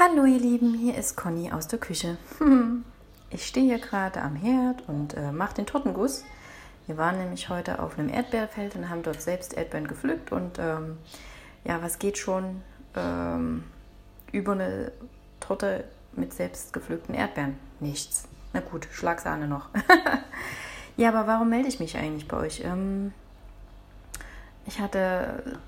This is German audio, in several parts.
Hallo ihr Lieben, hier ist Conny aus der Küche. Ich stehe hier gerade am Herd und äh, mache den Tortenguss. Wir waren nämlich heute auf einem Erdbeerfeld und haben dort selbst Erdbeeren gepflückt. Und ähm, ja, was geht schon ähm, über eine Torte mit selbst gepflückten Erdbeeren? Nichts. Na gut, Schlagsahne noch. ja, aber warum melde ich mich eigentlich bei euch? Ähm, ich hatte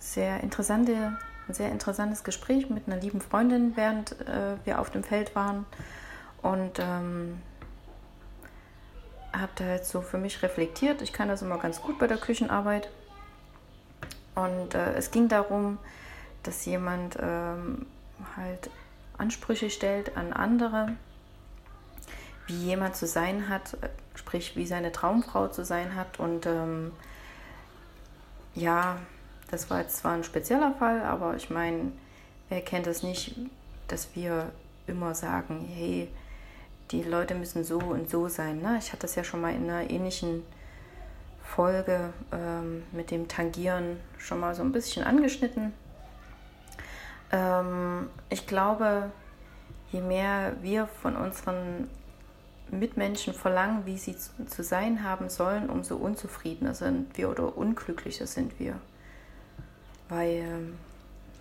sehr interessante ein sehr interessantes Gespräch mit einer lieben Freundin, während äh, wir auf dem Feld waren. Und ähm, habe da jetzt so für mich reflektiert. Ich kann das immer ganz gut bei der Küchenarbeit. Und äh, es ging darum, dass jemand ähm, halt Ansprüche stellt an andere, wie jemand zu sein hat, sprich wie seine Traumfrau zu sein hat. Und ähm, ja, das war jetzt zwar ein spezieller Fall, aber ich meine, wer kennt das nicht, dass wir immer sagen, hey, die Leute müssen so und so sein. Ne? Ich hatte das ja schon mal in einer ähnlichen Folge ähm, mit dem Tangieren schon mal so ein bisschen angeschnitten. Ähm, ich glaube, je mehr wir von unseren Mitmenschen verlangen, wie sie zu sein haben sollen, umso unzufriedener sind wir oder unglücklicher sind wir. Weil ähm,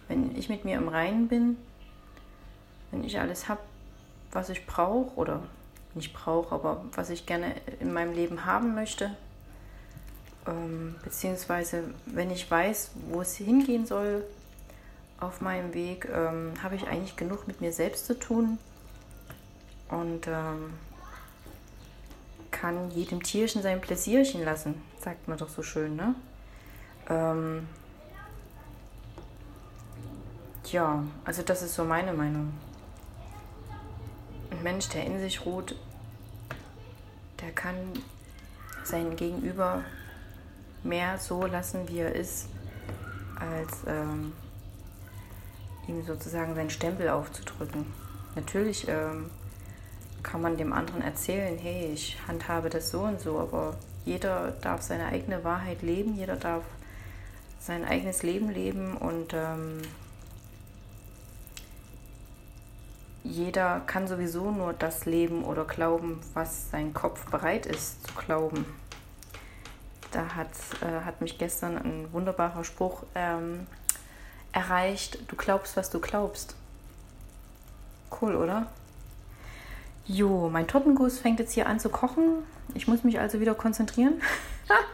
wenn ich mit mir im Reinen bin, wenn ich alles habe, was ich brauche oder nicht brauche, aber was ich gerne in meinem Leben haben möchte, ähm, beziehungsweise wenn ich weiß, wo es hingehen soll auf meinem Weg, ähm, habe ich eigentlich genug mit mir selbst zu tun und ähm, kann jedem Tierchen sein Pläsierchen lassen, sagt man doch so schön, ne? Ja, also das ist so meine Meinung. Ein Mensch, der in sich ruht, der kann sein Gegenüber mehr so lassen, wie er ist, als ähm, ihm sozusagen seinen Stempel aufzudrücken. Natürlich ähm, kann man dem anderen erzählen, hey, ich handhabe das so und so, aber jeder darf seine eigene Wahrheit leben, jeder darf sein eigenes Leben leben und ähm, jeder kann sowieso nur das leben oder glauben, was sein Kopf bereit ist zu glauben. Da hat, äh, hat mich gestern ein wunderbarer Spruch ähm, erreicht, du glaubst, was du glaubst. Cool, oder? Jo, mein Tortenguss fängt jetzt hier an zu kochen. Ich muss mich also wieder konzentrieren.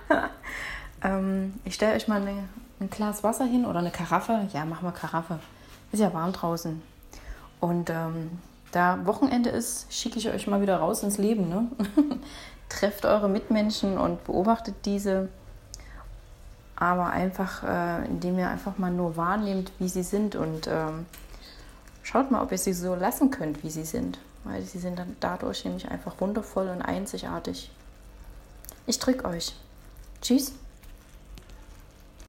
ähm, ich stelle euch mal eine, ein Glas Wasser hin oder eine Karaffe. Ja, machen wir Karaffe. Ist ja warm draußen. Und ähm, da Wochenende ist, schicke ich euch mal wieder raus ins Leben. Ne? Trefft eure Mitmenschen und beobachtet diese. Aber einfach, äh, indem ihr einfach mal nur wahrnehmt, wie sie sind und ähm, schaut mal, ob ihr sie so lassen könnt, wie sie sind. Weil sie sind dann dadurch nämlich einfach wundervoll und einzigartig. Ich drücke euch. Tschüss.